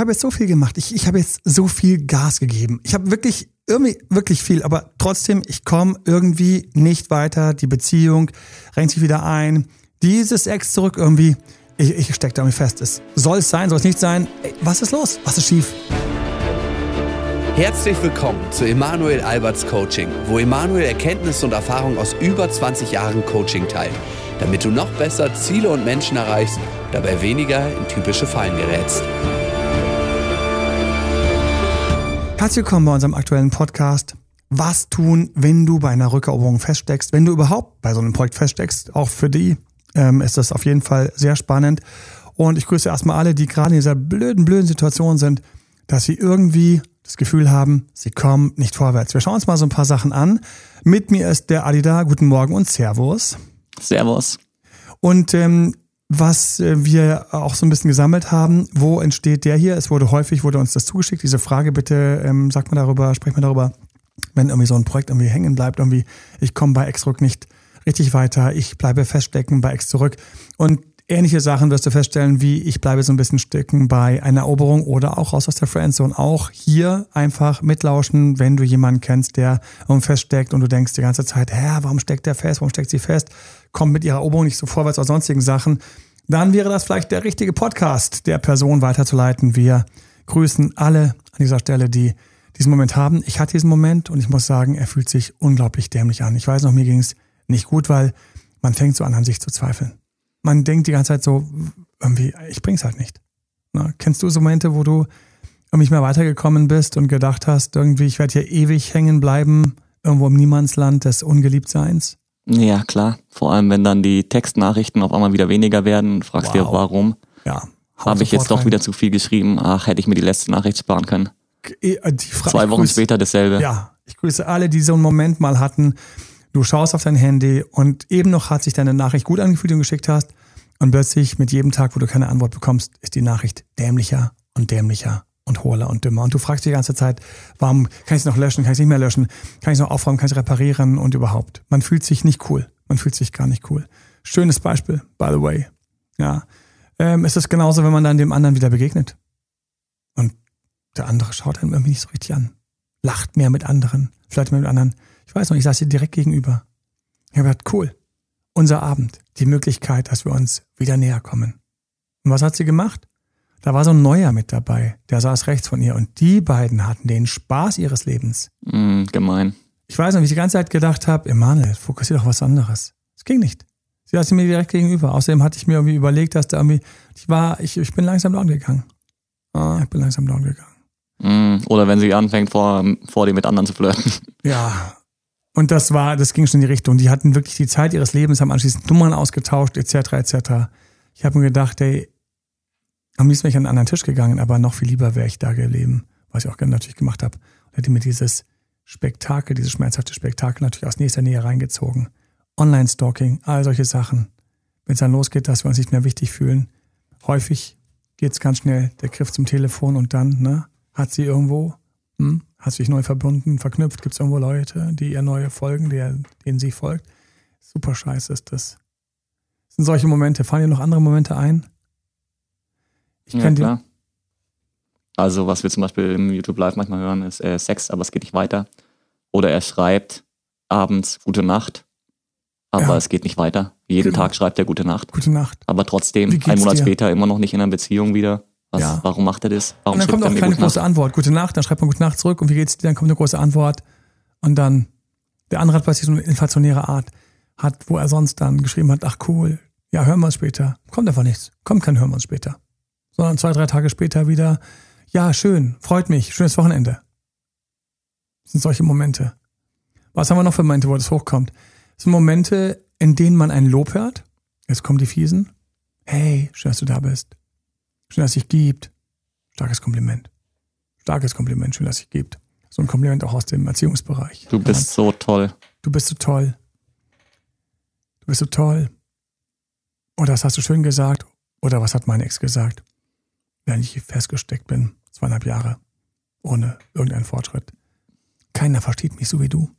habe jetzt so viel gemacht. Ich, ich habe jetzt so viel Gas gegeben. Ich habe wirklich, irgendwie, wirklich viel, aber trotzdem, ich komme irgendwie nicht weiter. Die Beziehung rennt sich wieder ein. Dieses Ex zurück irgendwie. Ich, ich stecke da irgendwie fest. Es soll es sein, soll es nicht sein? Ey, was ist los? Was ist schief? Herzlich willkommen zu Emanuel Alberts Coaching, wo Emanuel Erkenntnisse und Erfahrung aus über 20 Jahren Coaching teilt, damit du noch besser Ziele und Menschen erreichst, dabei weniger in typische Fallen gerätst. Herzlich willkommen bei unserem aktuellen Podcast. Was tun, wenn du bei einer Rückeroberung feststeckst? Wenn du überhaupt bei so einem Projekt feststeckst, auch für die ähm, ist das auf jeden Fall sehr spannend. Und ich grüße erstmal alle, die gerade in dieser blöden, blöden Situation sind, dass sie irgendwie das Gefühl haben, sie kommen nicht vorwärts. Wir schauen uns mal so ein paar Sachen an. Mit mir ist der Adida. Guten Morgen und Servus. Servus. Und ähm, was äh, wir auch so ein bisschen gesammelt haben. Wo entsteht der hier? Es wurde häufig, wurde uns das zugeschickt. Diese Frage bitte, ähm, sagt mal darüber, sprecht mal darüber, wenn irgendwie so ein Projekt irgendwie hängen bleibt, irgendwie, ich komme bei X zurück nicht richtig weiter, ich bleibe feststecken bei X zurück. Und ähnliche Sachen wirst du feststellen, wie ich bleibe so ein bisschen stecken bei einer Eroberung oder auch raus aus der Friendzone. Auch hier einfach mitlauschen, wenn du jemanden kennst, der feststeckt und du denkst die ganze Zeit, hä, warum steckt der fest, warum steckt sie fest, kommt mit ihrer Eroberung nicht so vorwärts oder sonstigen Sachen, dann wäre das vielleicht der richtige Podcast, der Person weiterzuleiten. Wir grüßen alle an dieser Stelle, die diesen Moment haben. Ich hatte diesen Moment und ich muss sagen, er fühlt sich unglaublich dämlich an. Ich weiß noch, mir ging es nicht gut, weil man fängt so an, an sich zu zweifeln man denkt die ganze Zeit so, irgendwie, ich bring's halt nicht. Na, kennst du so Momente, wo du nicht mehr weitergekommen bist und gedacht hast, irgendwie, ich werde hier ewig hängen bleiben, irgendwo im Niemandsland des Ungeliebtseins? Ja, klar. Vor allem, wenn dann die Textnachrichten auf einmal wieder weniger werden, fragst wow. dir, warum. Ja. Habe ich jetzt doch rein. wieder zu viel geschrieben? Ach, hätte ich mir die letzte Nachricht sparen können. Äh, Zwei Wochen grüße, später dasselbe. Ja, ich grüße alle, die so einen Moment mal hatten, Du schaust auf dein Handy und eben noch hat sich deine Nachricht gut angefühlt und geschickt hast. Und plötzlich mit jedem Tag, wo du keine Antwort bekommst, ist die Nachricht dämlicher und dämlicher und hohler und dümmer. Und du fragst die ganze Zeit, warum kann ich es noch löschen, kann ich es nicht mehr löschen, kann ich es noch aufräumen, kann ich es reparieren und überhaupt. Man fühlt sich nicht cool. Man fühlt sich gar nicht cool. Schönes Beispiel, by the way. Ja. Ähm, ist es genauso, wenn man dann dem anderen wieder begegnet. Und der andere schaut einem irgendwie nicht so richtig an. Lacht mehr mit anderen, vielleicht mehr mit anderen. Ich weiß noch, ich saß hier direkt gegenüber. Ich habe gedacht, cool. Unser Abend, die Möglichkeit, dass wir uns wieder näher kommen. Und was hat sie gemacht? Da war so ein Neuer mit dabei, der saß rechts von ihr und die beiden hatten den Spaß ihres Lebens. Mm, gemein. Ich weiß noch, wie ich die ganze Zeit gedacht habe, Emanuel, fokussier doch was anderes. Es ging nicht. Sie saß mir direkt gegenüber. Außerdem hatte ich mir irgendwie überlegt, dass da irgendwie, ich war, ich, ich bin langsam down gegangen. Ah, ich bin langsam down gegangen. Mm, oder wenn sie anfängt, vor, vor dir mit anderen zu flirten. Ja, und das war, das ging schon in die Richtung. Die hatten wirklich die Zeit ihres Lebens, haben anschließend Nummern ausgetauscht, etc., etc. Ich habe mir gedacht, ey, am liebsten wäre ich an einen anderen Tisch gegangen, aber noch viel lieber wäre ich da geblieben, was ich auch gerne natürlich gemacht habe. Und hätte mir dieses Spektakel, dieses schmerzhafte Spektakel natürlich aus nächster Nähe reingezogen. Online-Stalking, all solche Sachen. Wenn es dann losgeht, dass wir uns nicht mehr wichtig fühlen. Häufig geht es ganz schnell, der Griff zum Telefon und dann, ne, hat sie irgendwo, hm, hat sich neu verbunden, verknüpft? Gibt es irgendwo Leute, die ihr neue folgen, der, denen sie folgt? Super scheiße ist das. das. Sind solche Momente. Fallen dir noch andere Momente ein? Ich ja, klar. Also, was wir zum Beispiel im YouTube Live manchmal hören, ist äh, Sex, aber es geht nicht weiter. Oder er schreibt abends Gute Nacht, aber ja. es geht nicht weiter. Jeden genau. Tag schreibt er Gute Nacht. Gute Nacht. Aber trotzdem, ein Monat dir? später immer noch nicht in einer Beziehung wieder. Was, ja. Warum macht er das? Warum und dann kommt auch keine große Nacht? Antwort. Gute Nacht, dann schreibt man Gute Nacht zurück und wie geht's dir? Dann kommt eine große Antwort. Und dann, der andere hat plötzlich so eine inflationäre Art, hat, wo er sonst dann geschrieben hat, ach cool, ja, hören wir uns später. Kommt einfach nichts. Kommt kein Hören wir uns später. Sondern zwei, drei Tage später wieder, ja, schön, freut mich, schönes Wochenende. Das sind solche Momente. Was haben wir noch für Momente, wo das hochkommt? Das sind Momente, in denen man ein Lob hört. Jetzt kommen die Fiesen. Hey, schön, dass du da bist. Schön, dass sich gibt. Starkes Kompliment. Starkes Kompliment, schön, dass sich gibt. So ein Kompliment auch aus dem Erziehungsbereich. Du bist ja. so toll. Du bist so toll. Du bist so toll. Oder das hast du schön gesagt. Oder was hat meine Ex gesagt? Wenn ich festgesteckt bin, zweieinhalb Jahre, ohne irgendeinen Fortschritt. Keiner versteht mich so wie du.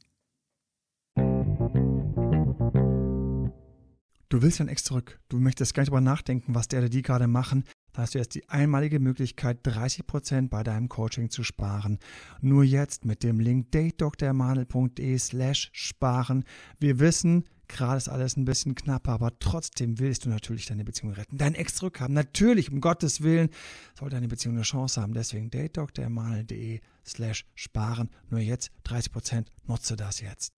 Du willst dein Ex zurück. Du möchtest gar nicht darüber nachdenken, was der oder die gerade machen. Da hast du jetzt die einmalige Möglichkeit, 30% bei deinem Coaching zu sparen. Nur jetzt mit dem Link datedoktormanel.de slash sparen. Wir wissen, gerade ist alles ein bisschen knapper, aber trotzdem willst du natürlich deine Beziehung retten. Dein Ex zurückhaben. Natürlich, um Gottes Willen, soll deine Beziehung eine Chance haben. Deswegen datedoktormanel.de slash sparen. Nur jetzt 30%. Nutze das jetzt.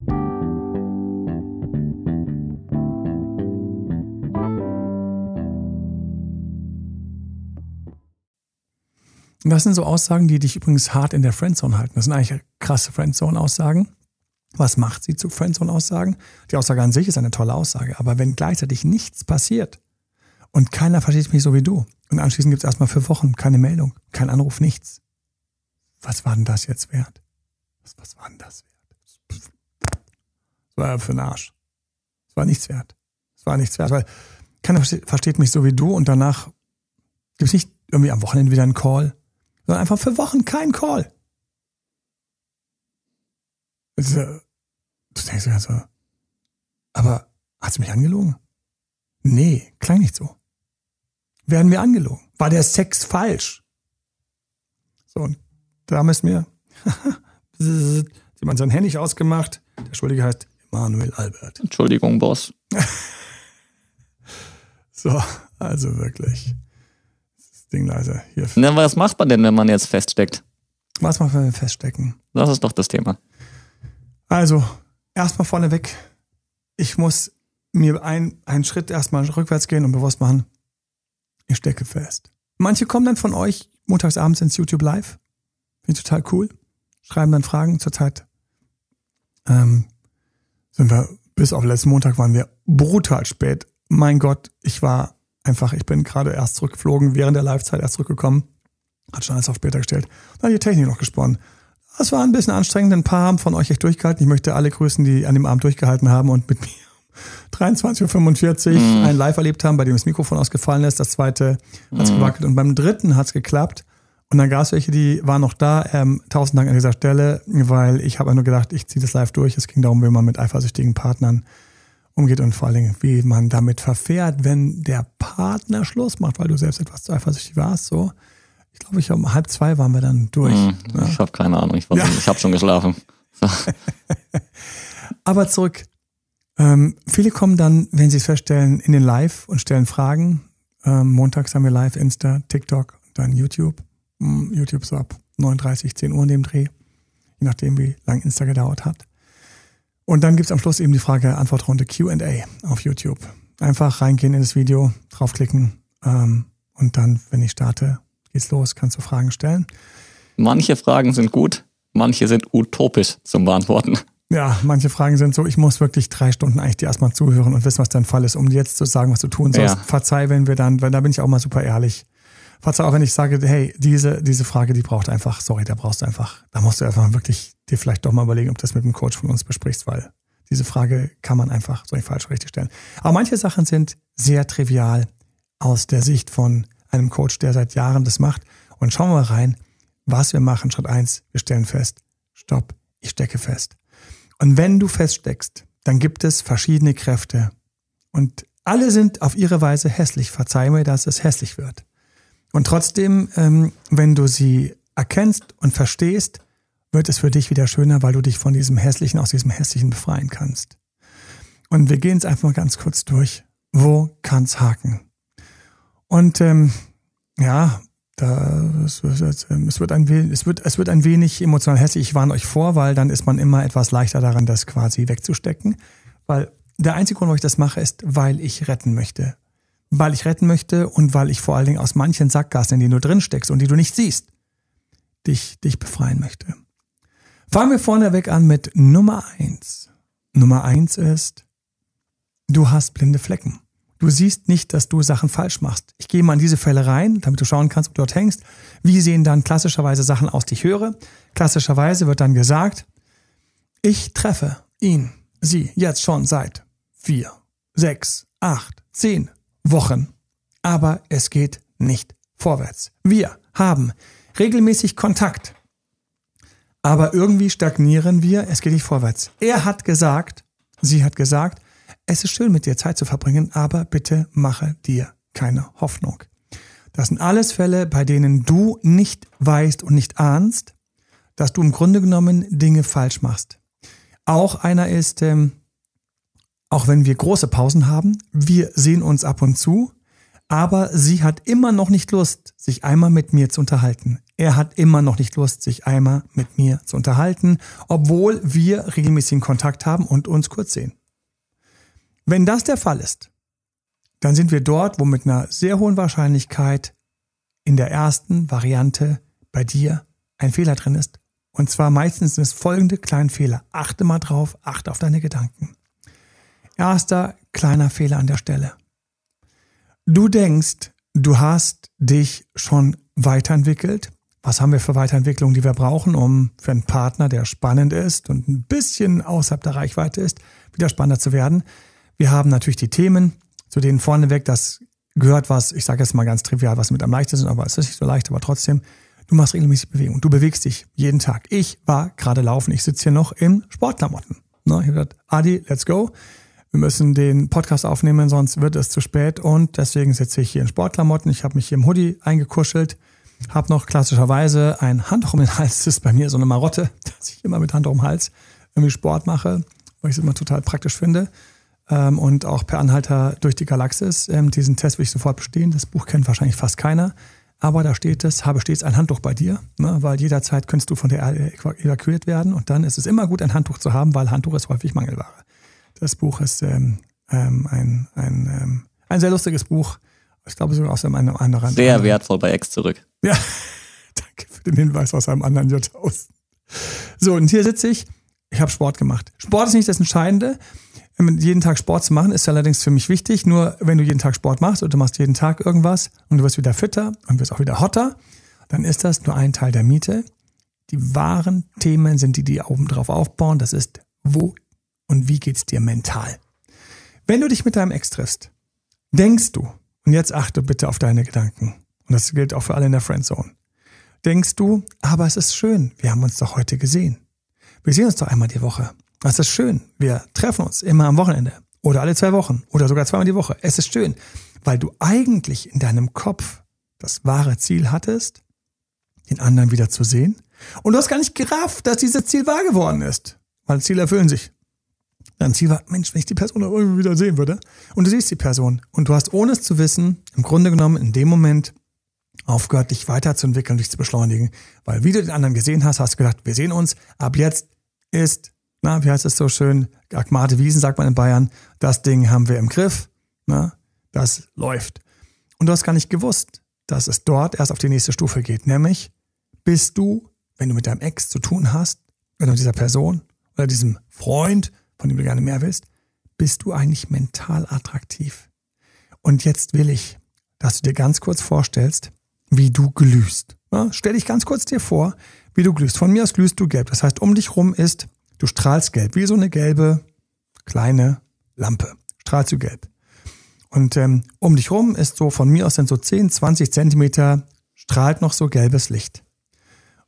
Das sind so Aussagen, die dich übrigens hart in der Friendzone halten. Das sind eigentlich krasse Friendzone-Aussagen. Was macht sie zu Friendzone-Aussagen? Die Aussage an sich ist eine tolle Aussage, aber wenn gleichzeitig nichts passiert und keiner versteht mich so wie du und anschließend gibt es erstmal für Wochen keine Meldung, kein Anruf, nichts. Was war denn das jetzt wert? Was, was war denn das wert? Das war ja für den Arsch. Es war nichts wert. Es war nichts wert, weil keiner versteht mich so wie du und danach gibt es nicht irgendwie am Wochenende wieder einen Call sondern einfach für Wochen kein Call. Also, du denkst ja so, aber hast du mich angelogen? Nee, klang nicht so. Werden wir angelogen? War der Sex falsch? So, und da müssen wir, jemand sein Handy ausgemacht. Der Schuldige heißt Emanuel Albert. Entschuldigung, Boss. so, also wirklich. Ding leise. Hier. Na, was macht man denn, wenn man jetzt feststeckt? Was macht man, wenn wir feststecken? Das ist doch das Thema. Also, erstmal vorneweg, ich muss mir ein, einen Schritt erstmal rückwärts gehen und bewusst machen, ich stecke fest. Manche kommen dann von euch montagsabends ins YouTube Live. Finde ich total cool. Schreiben dann Fragen. Zurzeit ähm, sind wir, bis auf letzten Montag waren wir brutal spät. Mein Gott, ich war einfach, ich bin gerade erst zurückgeflogen, während der Live-Zeit erst zurückgekommen, hat schon alles auf später gestellt. Dann hat die Technik noch gesponnen. Das war ein bisschen anstrengend, ein paar haben von euch echt durchgehalten. Ich möchte alle grüßen, die an dem Abend durchgehalten haben und mit mir 23.45 Uhr mm. ein Live erlebt haben, bei dem das Mikrofon ausgefallen ist. Das zweite hat's mm. gewackelt und beim dritten hat's geklappt. Und dann gab es welche, die waren noch da. Ähm, tausend Dank an dieser Stelle, weil ich habe nur gedacht, ich ziehe das live durch. Es ging darum, wie man mit eifersüchtigen Partnern umgeht und vor allen Dingen, wie man damit verfährt, wenn der Partner Schluss macht, weil du selbst etwas zu eifersüchtig warst. So, ich glaube, ich um halb zwei waren wir dann durch. Hm, ja. Ich habe keine Ahnung, ich, ja. ich habe schon geschlafen. So. Aber zurück. Ähm, viele kommen dann, wenn sie es feststellen, in den Live und stellen Fragen. Ähm, montags haben wir Live, Insta, TikTok und dann YouTube. Hm, YouTube so ab 39, 10 Uhr in dem Dreh. Je nachdem, wie lang Insta gedauert hat. Und dann gibt's am Schluss eben die Frage-Antwort-Runde QA auf YouTube. Einfach reingehen in das Video, draufklicken ähm, und dann, wenn ich starte, geht's los, kannst du Fragen stellen. Manche Fragen sind gut, manche sind utopisch zum Beantworten. Ja, manche Fragen sind so, ich muss wirklich drei Stunden eigentlich dir erstmal zuhören und wissen, was dein Fall ist, um dir jetzt zu sagen, was du tun sollst. Ja. Verzeih, wenn wir dann, weil da bin ich auch mal super ehrlich. Verzeih auch, wenn ich sage, hey, diese, diese Frage, die braucht einfach, sorry, da brauchst du einfach, da musst du einfach wirklich dir vielleicht doch mal überlegen, ob du das mit einem Coach von uns besprichst, weil diese Frage kann man einfach so nicht falsch richtig stellen. Aber manche Sachen sind sehr trivial aus der Sicht von einem Coach, der seit Jahren das macht. Und schauen wir mal rein, was wir machen. Schritt eins: wir stellen fest, stopp, ich stecke fest. Und wenn du feststeckst, dann gibt es verschiedene Kräfte. Und alle sind auf ihre Weise hässlich. Verzeih mir, dass es hässlich wird. Und trotzdem, ähm, wenn du sie erkennst und verstehst, wird es für dich wieder schöner, weil du dich von diesem Hässlichen, aus diesem Hässlichen befreien kannst. Und wir gehen es einfach mal ganz kurz durch. Wo kann's haken? Und ähm, ja, da, es, wird, ähm, ein, es, wird, es wird ein wenig emotional hässlich. Ich warne euch vor, weil dann ist man immer etwas leichter daran, das quasi wegzustecken. Weil der einzige Grund, warum ich das mache, ist, weil ich retten möchte. Weil ich retten möchte und weil ich vor allen Dingen aus manchen Sackgassen, in denen du drin steckst und die du nicht siehst, dich, dich befreien möchte. Fangen wir vorneweg an mit Nummer eins. Nummer eins ist, du hast blinde Flecken. Du siehst nicht, dass du Sachen falsch machst. Ich gehe mal in diese Fälle rein, damit du schauen kannst, ob du dort hängst. Wie sehen dann klassischerweise Sachen aus, die ich höre? Klassischerweise wird dann gesagt, ich treffe ihn, sie jetzt schon seit vier, sechs, acht, zehn Wochen. Aber es geht nicht vorwärts. Wir haben regelmäßig Kontakt. Aber irgendwie stagnieren wir, es geht nicht vorwärts. Er hat gesagt, sie hat gesagt, es ist schön mit dir Zeit zu verbringen, aber bitte mache dir keine Hoffnung. Das sind alles Fälle, bei denen du nicht weißt und nicht ahnst, dass du im Grunde genommen Dinge falsch machst. Auch einer ist, ähm, auch wenn wir große Pausen haben, wir sehen uns ab und zu, aber sie hat immer noch nicht Lust, sich einmal mit mir zu unterhalten. Er hat immer noch nicht Lust, sich einmal mit mir zu unterhalten, obwohl wir regelmäßigen Kontakt haben und uns kurz sehen. Wenn das der Fall ist, dann sind wir dort, wo mit einer sehr hohen Wahrscheinlichkeit in der ersten Variante bei dir ein Fehler drin ist. Und zwar meistens sind es folgende kleine Fehler. Achte mal drauf, achte auf deine Gedanken. Erster kleiner Fehler an der Stelle. Du denkst, du hast dich schon weiterentwickelt. Was haben wir für Weiterentwicklungen, die wir brauchen, um für einen Partner, der spannend ist und ein bisschen außerhalb der Reichweite ist, wieder spannender zu werden? Wir haben natürlich die Themen, zu denen vorneweg das gehört, was, ich sage jetzt mal ganz trivial, was mit am leichtesten, aber es ist nicht so leicht, aber trotzdem, du machst regelmäßig Bewegung. Du bewegst dich jeden Tag. Ich war gerade laufen, ich sitze hier noch in Sportklamotten. Ne, ich habe gesagt, Adi, let's go. Wir müssen den Podcast aufnehmen, sonst wird es zu spät. Und deswegen sitze ich hier in Sportklamotten. Ich habe mich hier im Hoodie eingekuschelt, habe noch klassischerweise ein Handtuch um den Hals. Das ist bei mir so eine Marotte, dass ich immer mit Handtuch um den Hals irgendwie Sport mache, weil ich es immer total praktisch finde ähm, und auch per Anhalter durch die Galaxis. Ähm, diesen Test will ich sofort bestehen. Das Buch kennt wahrscheinlich fast keiner. Aber da steht es, habe stets ein Handtuch bei dir, ne, weil jederzeit könntest du von der Erde evakuiert werden. Und dann ist es immer gut, ein Handtuch zu haben, weil Handtuch ist häufig Mangelware. Das Buch ist ähm, ähm, ein, ein, ähm, ein sehr lustiges Buch. Ich glaube sogar aus einem anderen. Sehr wertvoll bei Ex zurück. Ja, danke für den Hinweis aus einem anderen Jahrtausend. So, und hier sitze ich. Ich habe Sport gemacht. Sport ist nicht das Entscheidende jeden Tag Sport zu machen, ist allerdings für mich wichtig. Nur wenn du jeden Tag Sport machst und du machst jeden Tag irgendwas und du wirst wieder fitter und wirst auch wieder hotter, dann ist das nur ein Teil der Miete. Die wahren Themen sind die, die oben drauf aufbauen. Das ist, wo und wie geht's dir mental? Wenn du dich mit deinem Ex triffst, denkst du, und jetzt achte bitte auf deine Gedanken, und das gilt auch für alle in der Friendzone, denkst du, aber es ist schön, wir haben uns doch heute gesehen. Wir sehen uns doch einmal die Woche. Das ist schön. Wir treffen uns immer am Wochenende oder alle zwei Wochen oder sogar zweimal die Woche. Es ist schön, weil du eigentlich in deinem Kopf das wahre Ziel hattest, den anderen wieder zu sehen. Und du hast gar nicht gerafft, dass dieses Ziel wahr geworden ist. Weil Ziele erfüllen sich. Dein Ziel war, Mensch, wenn ich die Person irgendwie wieder sehen würde. Und du siehst die Person. Und du hast, ohne es zu wissen, im Grunde genommen in dem Moment aufgehört, dich weiterzuentwickeln, dich zu beschleunigen. Weil wie du den anderen gesehen hast, hast du gedacht, wir sehen uns. Ab jetzt ist na, wie heißt es so schön? Agmate Wiesen sagt man in Bayern. Das Ding haben wir im Griff. Na, das läuft. Und du hast gar nicht gewusst, dass es dort erst auf die nächste Stufe geht. Nämlich, bist du, wenn du mit deinem Ex zu tun hast, oder mit dieser Person oder diesem Freund, von dem du gerne mehr willst, bist du eigentlich mental attraktiv. Und jetzt will ich, dass du dir ganz kurz vorstellst, wie du glühst. Ja, stell dich ganz kurz dir vor, wie du glühst. Von mir aus glühst du gelb. Das heißt, um dich rum ist Du strahlst gelb, wie so eine gelbe kleine Lampe. Strahlst du gelb. Und ähm, um dich rum ist so, von mir aus sind so 10, 20 Zentimeter, strahlt noch so gelbes Licht.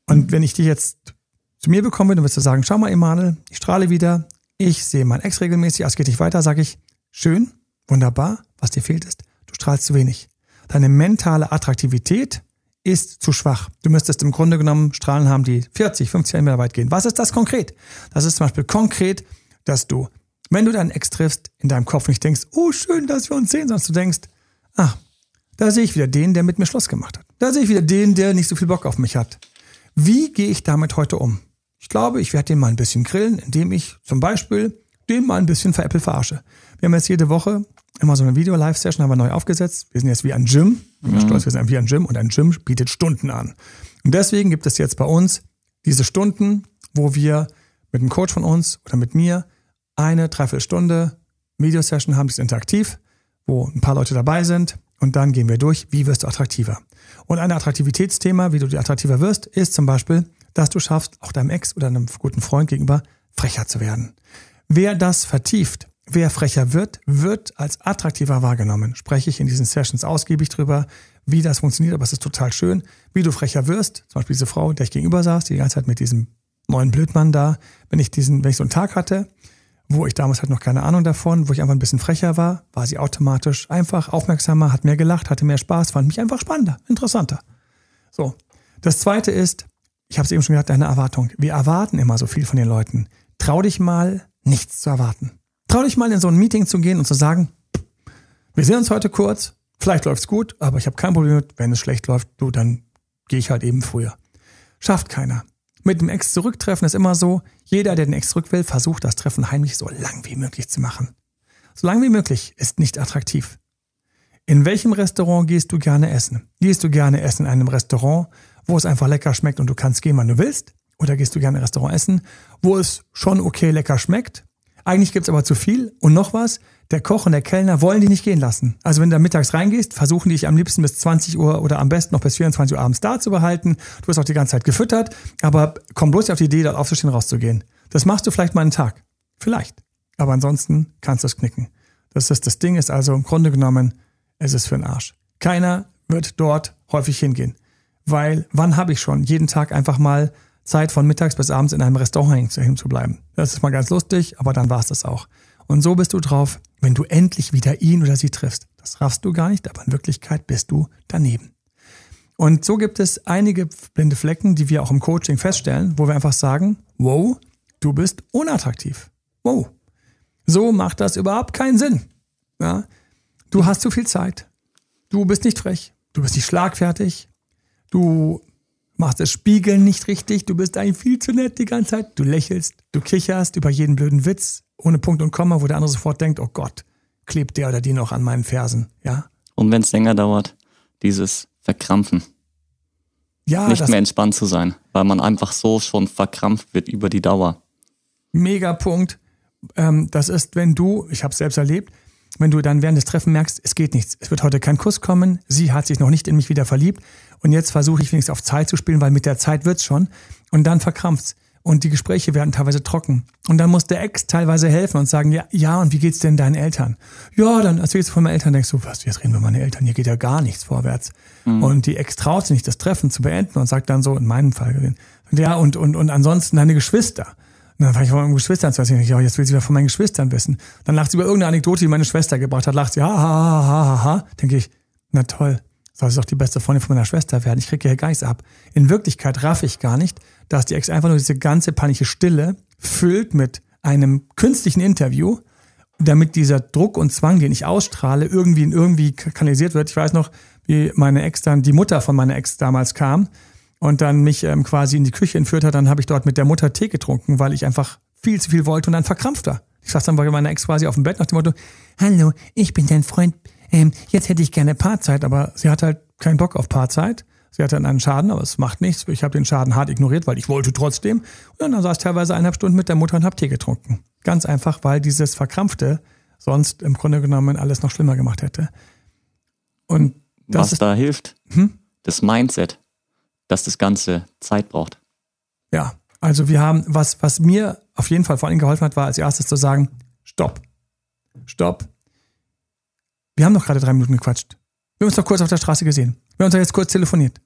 Und wenn ich dich jetzt zu mir bekomme, dann wirst du sagen, schau mal, Emanuel, ich strahle wieder, ich sehe mein Ex regelmäßig, es geht nicht weiter, sage ich, schön, wunderbar, was dir fehlt ist, du strahlst zu wenig. Deine mentale Attraktivität ist zu schwach. Du müsstest im Grunde genommen Strahlen haben, die 40, 50 Zentimeter weit gehen. Was ist das konkret? Das ist zum Beispiel konkret, dass du, wenn du deinen Ex triffst, in deinem Kopf nicht denkst, oh schön, dass wir uns sehen, sondern du denkst, ah, da sehe ich wieder den, der mit mir Schluss gemacht hat. Da sehe ich wieder den, der nicht so viel Bock auf mich hat. Wie gehe ich damit heute um? Ich glaube, ich werde den mal ein bisschen grillen, indem ich zum Beispiel den mal ein bisschen veräppel verarsche. Wir haben jetzt jede Woche immer so eine Video-Live-Session, haben wir neu aufgesetzt. Wir sind jetzt wie ein Gym. Mhm. Stolz, wir sind wie ein Gym und ein Gym bietet Stunden an. Und deswegen gibt es jetzt bei uns diese Stunden, wo wir mit einem Coach von uns oder mit mir eine Dreiviertelstunde Videosession haben, die ist interaktiv, wo ein paar Leute dabei sind und dann gehen wir durch, wie wirst du attraktiver. Und ein Attraktivitätsthema, wie du dir attraktiver wirst, ist zum Beispiel, dass du schaffst, auch deinem Ex oder einem guten Freund gegenüber frecher zu werden. Wer das vertieft, wer frecher wird, wird als attraktiver wahrgenommen. Spreche ich in diesen Sessions ausgiebig drüber, wie das funktioniert, aber es ist total schön, wie du frecher wirst. Zum Beispiel diese Frau, der ich gegenüber saß, die ganze Zeit mit diesem neuen Blödmann da. Wenn ich diesen, wenn ich so einen Tag hatte wo ich damals halt noch keine Ahnung davon, wo ich einfach ein bisschen frecher war, war sie automatisch einfach aufmerksamer, hat mehr gelacht, hatte mehr Spaß, fand mich einfach spannender, interessanter. So. Das zweite ist, ich habe es eben schon gesagt, deine Erwartung. Wir erwarten immer so viel von den Leuten. Trau dich mal, nichts zu erwarten. Trau dich mal in so ein Meeting zu gehen und zu sagen, wir sehen uns heute kurz, vielleicht läuft's gut, aber ich habe kein Problem mit, wenn es schlecht läuft, du, dann gehe ich halt eben früher. Schafft keiner. Mit dem Ex zurücktreffen ist immer so, jeder, der den Ex zurück will, versucht das Treffen heimlich so lang wie möglich zu machen. So lang wie möglich ist nicht attraktiv. In welchem Restaurant gehst du gerne essen? Gehst du gerne essen in einem Restaurant, wo es einfach lecker schmeckt und du kannst gehen, wann du willst? Oder gehst du gerne in ein Restaurant essen, wo es schon okay lecker schmeckt? Eigentlich gibt's aber zu viel. Und noch was, der Koch und der Kellner wollen dich nicht gehen lassen. Also wenn du mittags reingehst, versuchen die dich am liebsten bis 20 Uhr oder am besten noch bis 24 Uhr abends da zu behalten. Du wirst auch die ganze Zeit gefüttert, aber komm bloß auf die Idee, dort aufzustehen, rauszugehen. Das machst du vielleicht mal einen Tag. Vielleicht. Aber ansonsten kannst du es knicken. Das ist das Ding ist also im Grunde genommen, es ist für den Arsch. Keiner wird dort häufig hingehen. Weil wann habe ich schon jeden Tag einfach mal Zeit von mittags bis abends in einem Restaurant hängen zu bleiben? Das ist mal ganz lustig, aber dann war es das auch. Und so bist du drauf, wenn du endlich wieder ihn oder sie triffst. Das raffst du gar nicht, aber in Wirklichkeit bist du daneben. Und so gibt es einige blinde Flecken, die wir auch im Coaching feststellen, wo wir einfach sagen, wow, du bist unattraktiv. Wow. So macht das überhaupt keinen Sinn. Ja? Du hast zu viel Zeit. Du bist nicht frech. Du bist nicht schlagfertig. Du machst das Spiegeln nicht richtig. Du bist eigentlich viel zu nett die ganze Zeit. Du lächelst, du kicherst über jeden blöden Witz ohne Punkt und Komma, wo der andere sofort denkt, oh Gott, klebt der oder die noch an meinen Fersen, ja? Und wenn es länger dauert, dieses Verkrampfen. Ja, nicht mehr entspannt zu sein, weil man einfach so schon verkrampft wird über die Dauer. Megapunkt. Ähm, das ist, wenn du, ich habe es selbst erlebt, wenn du dann während des Treffens merkst, es geht nichts, es wird heute kein Kuss kommen, sie hat sich noch nicht in mich wieder verliebt und jetzt versuche ich wenigstens auf Zeit zu spielen, weil mit der Zeit wird's schon und dann verkrampft's und die Gespräche werden teilweise trocken. Und dann muss der Ex teilweise helfen und sagen, ja, ja, und wie geht's denn deinen Eltern? Ja, dann erzählst du von meinen Eltern, denkst du, was, jetzt reden wir meine Eltern, hier geht ja gar nichts vorwärts. Mhm. Und die Ex traut sich nicht, das Treffen zu beenden und sagt dann so, in meinem Fall, ja, und, und, und ansonsten deine Geschwister. Und dann fange ich von meinen Geschwistern zu erzählen. Ja, jetzt will sie wieder von meinen Geschwistern wissen. Dann lacht sie über irgendeine Anekdote, die meine Schwester gebracht hat. Lacht sie, ha, ha, ha, ha, ha, ha. Denke ich, na toll soll es doch die beste Freundin von meiner Schwester werden. Ich kriege hier gar nichts ab. In Wirklichkeit raff ich gar nicht, dass die Ex einfach nur diese ganze panische Stille füllt mit einem künstlichen Interview, damit dieser Druck und Zwang, den ich ausstrahle, irgendwie irgendwie kanalisiert wird. Ich weiß noch, wie meine Ex dann, die Mutter von meiner Ex damals kam und dann mich ähm, quasi in die Küche entführt hat. Dann habe ich dort mit der Mutter Tee getrunken, weil ich einfach viel zu viel wollte und dann verkrampft war. Ich saß dann bei meiner Ex quasi auf dem Bett nach dem Motto, Hallo, ich bin dein Freund ähm, jetzt hätte ich gerne Paarzeit, aber sie hat halt keinen Bock auf Paarzeit. Sie hatte dann einen Schaden, aber es macht nichts. Ich habe den Schaden hart ignoriert, weil ich wollte trotzdem. Und dann saß ich teilweise eineinhalb Stunden mit der Mutter und habe Tee getrunken. Ganz einfach, weil dieses Verkrampfte sonst im Grunde genommen alles noch schlimmer gemacht hätte. Und das Was da hilft, hm? das Mindset, dass das Ganze Zeit braucht. Ja, also wir haben, was, was mir auf jeden Fall vor allem geholfen hat, war als erstes zu sagen, stopp, stopp, wir haben doch gerade drei Minuten gequatscht. Wir haben uns doch kurz auf der Straße gesehen. Wir haben uns doch jetzt kurz telefoniert.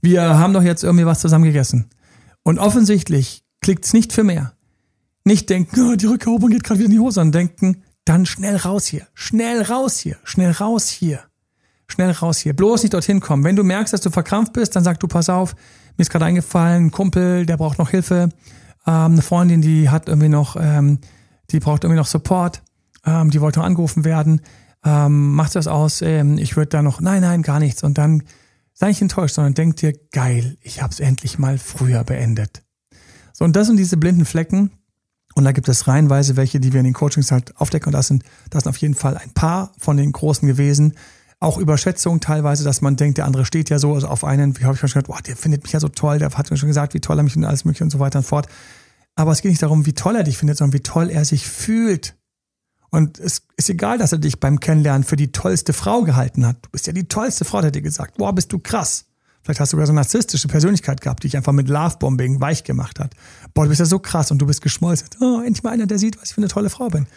Wir haben doch jetzt irgendwie was zusammen gegessen. Und offensichtlich klickt's nicht für mehr. Nicht denken, oh, die Rückeroberung geht gerade wieder in die Hose, sondern denken, dann schnell raus hier, schnell raus hier, schnell raus hier, schnell raus hier. Bloß nicht dorthin kommen. Wenn du merkst, dass du verkrampft bist, dann sag du, pass auf, mir ist gerade eingefallen, ein Kumpel, der braucht noch Hilfe, ähm, eine Freundin, die hat irgendwie noch, ähm, die braucht irgendwie noch Support, ähm, die wollte noch angerufen werden ähm, macht das aus, ähm, ich würde da noch, nein, nein, gar nichts. Und dann sei nicht enttäuscht, sondern denk dir, geil, ich habe es endlich mal früher beendet. So, und das sind diese blinden Flecken. Und da gibt es reihenweise welche, die wir in den Coachings halt aufdecken. Und das sind, das sind auf jeden Fall ein paar von den großen gewesen. Auch Überschätzung teilweise, dass man denkt, der andere steht ja so also auf einen, wie habe ich schon gesagt, boah, der findet mich ja so toll, der hat mir schon gesagt, wie toll er mich und alles mögliche und so weiter und fort. Aber es geht nicht darum, wie toll er dich findet, sondern wie toll er sich fühlt. Und es ist egal, dass er dich beim Kennenlernen für die tollste Frau gehalten hat. Du bist ja die tollste Frau, der hat dir gesagt. Boah, bist du krass. Vielleicht hast du sogar so eine narzisstische Persönlichkeit gehabt, die dich einfach mit Lovebombing weich gemacht hat. Boah, du bist ja so krass und du bist geschmolzen. Oh, endlich mal einer, der sieht, was ich für eine tolle Frau bin.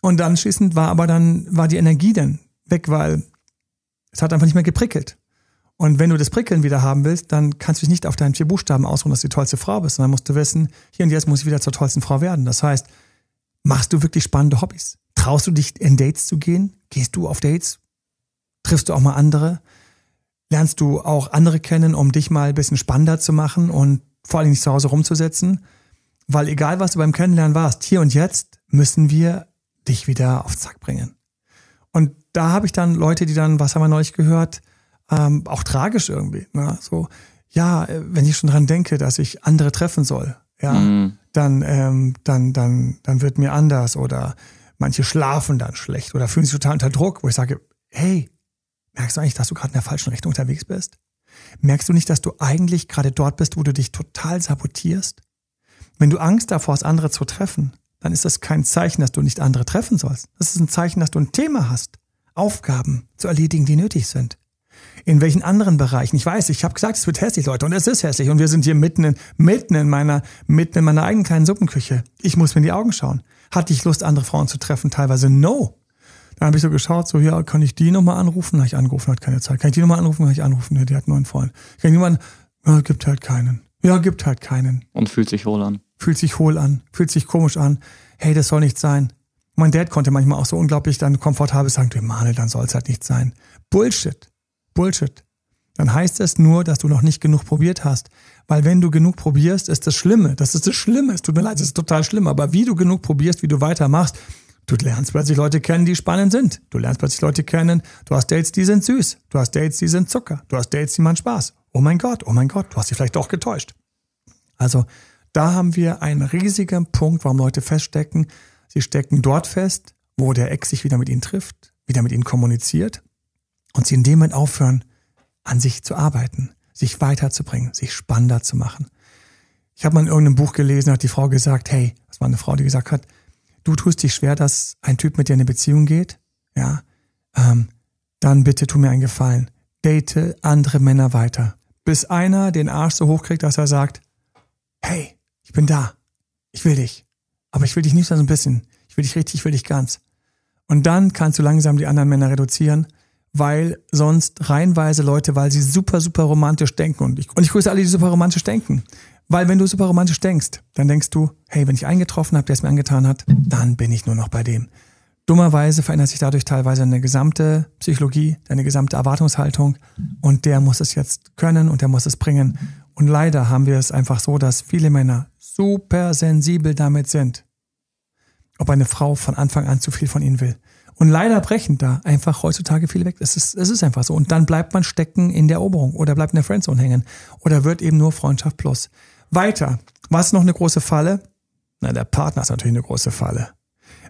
Und dann schließend war aber dann, war die Energie dann weg, weil es hat einfach nicht mehr geprickelt. Und wenn du das Prickeln wieder haben willst, dann kannst du dich nicht auf deinen vier Buchstaben ausruhen, dass du die tollste Frau bist, sondern musst du wissen, hier und jetzt muss ich wieder zur tollsten Frau werden. Das heißt, Machst du wirklich spannende Hobbys? Traust du dich in Dates zu gehen? Gehst du auf Dates? Triffst du auch mal andere? Lernst du auch andere kennen, um dich mal ein bisschen spannender zu machen und vor allem nicht zu Hause rumzusetzen? Weil egal, was du beim Kennenlernen warst, hier und jetzt müssen wir dich wieder auf Zack bringen. Und da habe ich dann Leute, die dann, was haben wir neulich gehört, ähm, auch tragisch irgendwie. Ne? So, ja, wenn ich schon dran denke, dass ich andere treffen soll, ja, mhm. dann, ähm, dann, dann, dann wird mir anders oder manche schlafen dann schlecht oder fühlen sich total unter Druck, wo ich sage, hey, merkst du eigentlich, dass du gerade in der falschen Richtung unterwegs bist? Merkst du nicht, dass du eigentlich gerade dort bist, wo du dich total sabotierst? Wenn du Angst davor hast, andere zu treffen, dann ist das kein Zeichen, dass du nicht andere treffen sollst. Das ist ein Zeichen, dass du ein Thema hast, Aufgaben zu erledigen, die nötig sind. In welchen anderen Bereichen? Ich weiß, ich habe gesagt, es wird hässlich, Leute, und es ist hässlich. Und wir sind hier mitten in, mitten in meiner, mitten in meiner eigenen kleinen Suppenküche. Ich muss mir in die Augen schauen. Hatte ich Lust, andere Frauen zu treffen? Teilweise no. Dann habe ich so geschaut, so, ja, kann ich die nochmal anrufen? Habe ich angerufen, hat keine Zeit. Kann ich die nochmal anrufen? Habe ich angerufen, ja, die hat nur einen Freund. Kann ich niemanden, ja, gibt halt keinen. Ja, gibt halt keinen. Und fühlt sich wohl an. Fühlt sich hohl an, fühlt sich komisch an. Hey, das soll nicht sein. Mein Dad konnte manchmal auch so unglaublich dann komfortabel sagen, du Manuel, dann soll es halt nicht sein. Bullshit. Bullshit. Dann heißt es nur, dass du noch nicht genug probiert hast. Weil wenn du genug probierst, ist das Schlimme. Das ist das Schlimme. Es tut mir leid, es ist total schlimm. Aber wie du genug probierst, wie du weitermachst, du lernst plötzlich Leute kennen, die spannend sind. Du lernst plötzlich Leute kennen. Du hast Dates, die sind süß. Du hast Dates, die sind Zucker. Du hast Dates, die machen Spaß. Oh mein Gott, oh mein Gott, du hast dich vielleicht doch getäuscht. Also da haben wir einen riesigen Punkt, warum Leute feststecken. Sie stecken dort fest, wo der Ex sich wieder mit ihnen trifft, wieder mit ihnen kommuniziert und sie in dem Moment aufhören, an sich zu arbeiten, sich weiterzubringen, sich spannender zu machen. Ich habe mal in irgendeinem Buch gelesen, hat die Frau gesagt, hey, das war eine Frau, die gesagt hat, du tust dich schwer, dass ein Typ mit dir in eine Beziehung geht, ja, ähm, dann bitte tu mir einen Gefallen, date andere Männer weiter, bis einer den Arsch so hochkriegt, dass er sagt, hey, ich bin da. Ich will dich. Aber ich will dich nicht nur so ein bisschen. Ich will dich richtig, ich will dich ganz. Und dann kannst du langsam die anderen Männer reduzieren, weil sonst reihenweise Leute, weil sie super, super romantisch denken. Und ich, und ich grüße alle, die super romantisch denken. Weil wenn du super romantisch denkst, dann denkst du, hey, wenn ich einen getroffen habe, der es mir angetan hat, dann bin ich nur noch bei dem. Dummerweise verändert sich dadurch teilweise eine gesamte Psychologie, deine gesamte Erwartungshaltung und der muss es jetzt können und der muss es bringen. Und leider haben wir es einfach so, dass viele Männer super sensibel damit sind, ob eine Frau von Anfang an zu viel von ihnen will. Und leider brechen da einfach heutzutage viele weg. Es ist, es ist einfach so. Und dann bleibt man stecken in der Eroberung oder bleibt in der Friendzone hängen oder wird eben nur Freundschaft plus. Weiter. Was noch eine große Falle? Na, der Partner ist natürlich eine große Falle.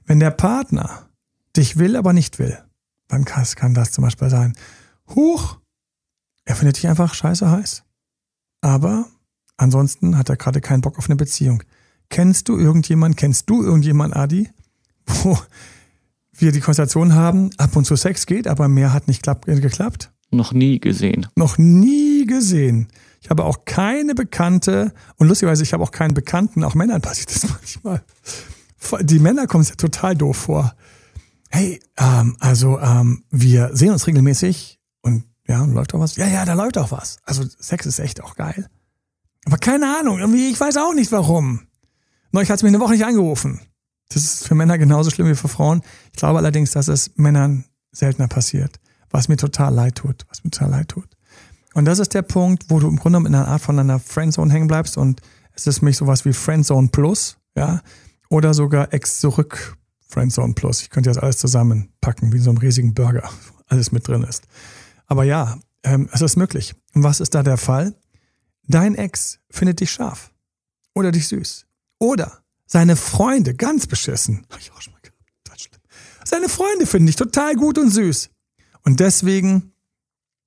Wenn der Partner dich will, aber nicht will, dann kann das zum Beispiel sein. Huch, er findet dich einfach scheiße heiß. Aber Ansonsten hat er gerade keinen Bock auf eine Beziehung. Kennst du irgendjemand, kennst du irgendjemand, Adi, wo wir die Konstellation haben, ab und zu Sex geht, aber mehr hat nicht geklappt? Noch nie gesehen. Noch nie gesehen. Ich habe auch keine Bekannte, und lustigerweise, ich habe auch keinen Bekannten, auch Männern passiert das manchmal. Die Männer kommen es ja total doof vor. Hey, ähm, also ähm, wir sehen uns regelmäßig und ja, läuft auch was? Ja, ja, da läuft auch was. Also Sex ist echt auch geil. Aber keine Ahnung, irgendwie, ich weiß auch nicht warum. Neulich hat es mich eine Woche nicht angerufen. Das ist für Männer genauso schlimm wie für Frauen. Ich glaube allerdings, dass es Männern seltener passiert. Was mir total leid tut. Was mir total leid tut. Und das ist der Punkt, wo du im Grunde in einer Art von einer Friendzone hängen bleibst und es ist mich sowas wie Friendzone Plus, ja, oder sogar Ex zurück Friendzone Plus. Ich könnte das alles zusammenpacken, wie so einen riesigen Burger, alles mit drin ist. Aber ja, ähm, es ist möglich. Und was ist da der Fall? Dein Ex findet dich scharf oder dich süß. Oder seine Freunde, ganz beschissen. Hab ich auch schon mal gehabt. Das schlimm. Seine Freunde finden dich total gut und süß. Und deswegen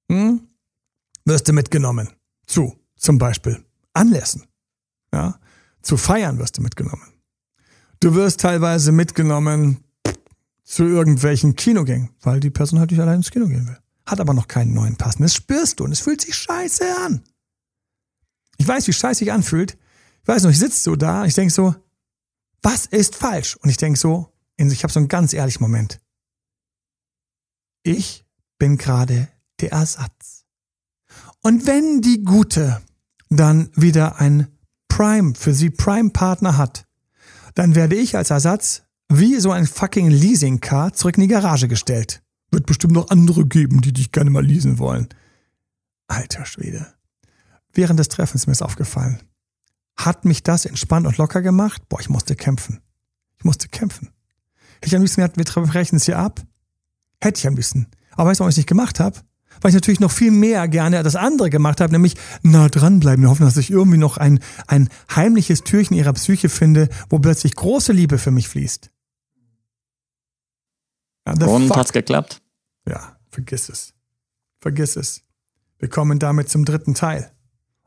hm, wirst du mitgenommen zu zum Beispiel Anlässen. Ja, zu Feiern wirst du mitgenommen. Du wirst teilweise mitgenommen zu irgendwelchen Kinogängen, weil die Person halt nicht allein ins Kino gehen will. Hat aber noch keinen neuen Passen. Das spürst du und es fühlt sich scheiße an. Ich weiß, wie scheiße sich anfühlt. Ich weiß noch, ich sitze so da, ich denke so, was ist falsch? Und ich denke so, ich habe so einen ganz ehrlichen Moment. Ich bin gerade der Ersatz. Und wenn die Gute dann wieder ein Prime, für sie Prime-Partner hat, dann werde ich als Ersatz wie so ein fucking Leasing-Car zurück in die Garage gestellt. Wird bestimmt noch andere geben, die dich gerne mal leasen wollen. Alter Schwede. Während des Treffens mir ist aufgefallen. Hat mich das entspannt und locker gemacht? Boah, ich musste kämpfen. Ich musste kämpfen. Hätte ich am liebsten gesagt, wir brechen es hier ab? Hätte ich am liebsten. Aber weißt du, warum ich es nicht gemacht habe? Weil ich natürlich noch viel mehr gerne das andere gemacht habe, nämlich nah dranbleiben, hoffen, dass ich irgendwie noch ein, ein heimliches Türchen ihrer Psyche finde, wo plötzlich große Liebe für mich fließt. Ja, Und fuck. hat's geklappt? Ja, vergiss es. Vergiss es. Wir kommen damit zum dritten Teil.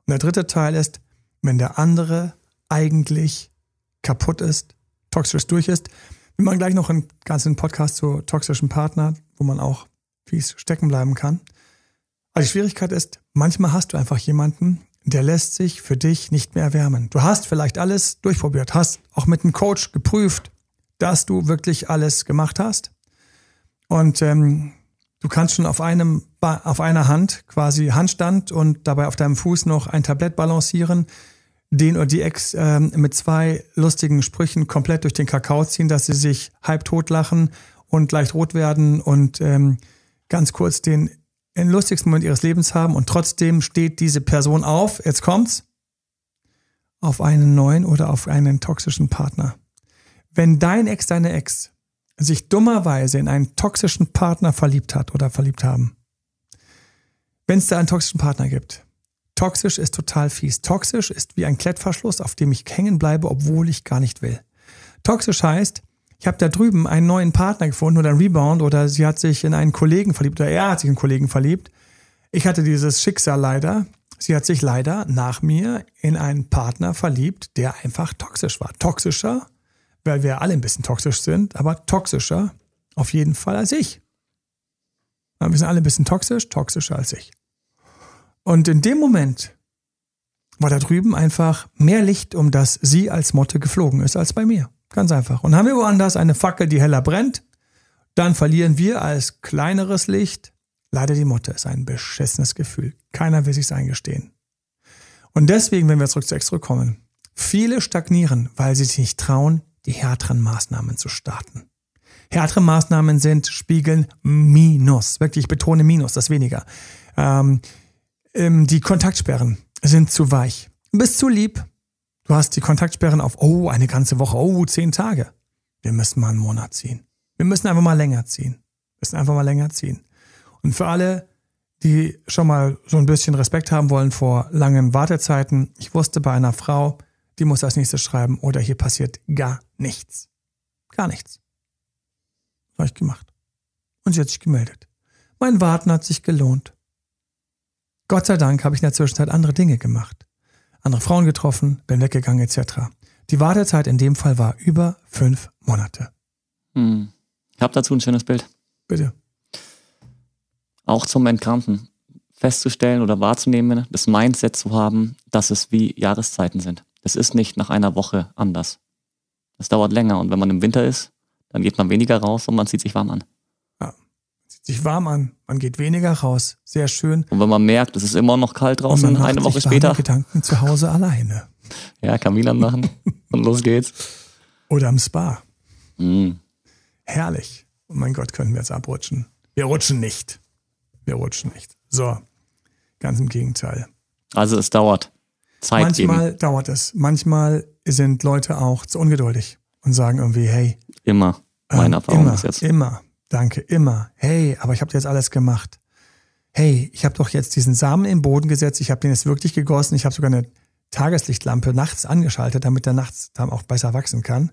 Und der dritte Teil ist, wenn der andere eigentlich kaputt ist, toxisch durch ist. Wir machen gleich noch einen ganzen Podcast zu toxischen Partnern, wo man auch fies stecken bleiben kann. Aber die Schwierigkeit ist, manchmal hast du einfach jemanden, der lässt sich für dich nicht mehr erwärmen. Du hast vielleicht alles durchprobiert, hast auch mit einem Coach geprüft, dass du wirklich alles gemacht hast. Und ähm, du kannst schon auf einem auf einer Hand quasi Handstand und dabei auf deinem Fuß noch ein Tablett balancieren, den oder die Ex äh, mit zwei lustigen Sprüchen komplett durch den Kakao ziehen, dass sie sich halb tot lachen und leicht rot werden und ähm, ganz kurz den, den lustigsten Moment ihres Lebens haben. Und trotzdem steht diese Person auf, jetzt kommt's, auf einen neuen oder auf einen toxischen Partner. Wenn dein Ex, deine Ex sich dummerweise in einen toxischen Partner verliebt hat oder verliebt haben, wenn es da einen toxischen Partner gibt, toxisch ist total fies. Toxisch ist wie ein Klettverschluss, auf dem ich hängen bleibe, obwohl ich gar nicht will. Toxisch heißt, ich habe da drüben einen neuen Partner gefunden oder einen Rebound oder sie hat sich in einen Kollegen verliebt oder er hat sich in einen Kollegen verliebt. Ich hatte dieses Schicksal leider. Sie hat sich leider nach mir in einen Partner verliebt, der einfach toxisch war. Toxischer weil wir alle ein bisschen toxisch sind, aber toxischer auf jeden Fall als ich. Wir sind alle ein bisschen toxisch, toxischer als ich. Und in dem Moment war da drüben einfach mehr Licht, um das sie als Motte geflogen ist, als bei mir. Ganz einfach. Und haben wir woanders eine Fackel, die heller brennt, dann verlieren wir als kleineres Licht leider die Motte. Ist ein beschissenes Gefühl. Keiner will sich's eingestehen. Und deswegen, wenn wir zurück zu Ex zurückkommen, viele stagnieren, weil sie sich nicht trauen, die härteren Maßnahmen zu starten. Härtere Maßnahmen sind Spiegeln Minus. Wirklich, ich betone Minus, das weniger. Ähm, ähm, die Kontaktsperren sind zu weich. Bist zu lieb. Du hast die Kontaktsperren auf, oh, eine ganze Woche, oh, zehn Tage. Wir müssen mal einen Monat ziehen. Wir müssen einfach mal länger ziehen. Wir müssen einfach mal länger ziehen. Und für alle, die schon mal so ein bisschen Respekt haben wollen vor langen Wartezeiten, ich wusste bei einer Frau, die muss als nächstes schreiben oder hier passiert gar nichts. Gar nichts. Habe ich gemacht. Und sie hat sich gemeldet. Mein Warten hat sich gelohnt. Gott sei Dank habe ich in der Zwischenzeit andere Dinge gemacht. Andere Frauen getroffen, bin weggegangen etc. Die Wartezeit in dem Fall war über fünf Monate. Hm. Ich habe dazu ein schönes Bild. Bitte. Auch zum Entkranten festzustellen oder wahrzunehmen, das Mindset zu haben, dass es wie Jahreszeiten sind. Das ist nicht nach einer Woche anders. Das dauert länger und wenn man im Winter ist, dann geht man weniger raus und man zieht sich warm an. Ja, man zieht sich warm an, man geht weniger raus. Sehr schön. Und wenn man merkt, es ist immer noch kalt draußen, eine Woche später. Gedanken zu Hause alleine. Ja, Kamin anmachen und los geht's. Oder am Spa. Mm. Herrlich. Oh mein Gott, könnten wir jetzt abrutschen. Wir rutschen nicht. Wir rutschen nicht. So, ganz im Gegenteil. Also es dauert. Zeit Manchmal geben. dauert es. Manchmal sind Leute auch zu ungeduldig und sagen irgendwie, hey. Immer. Meine ähm, Erfahrung immer, ist jetzt. Immer. Danke, immer. Hey, aber ich habe jetzt alles gemacht. Hey, ich habe doch jetzt diesen Samen im Boden gesetzt. Ich habe den jetzt wirklich gegossen. Ich habe sogar eine Tageslichtlampe nachts angeschaltet, damit der nachts dann auch besser wachsen kann.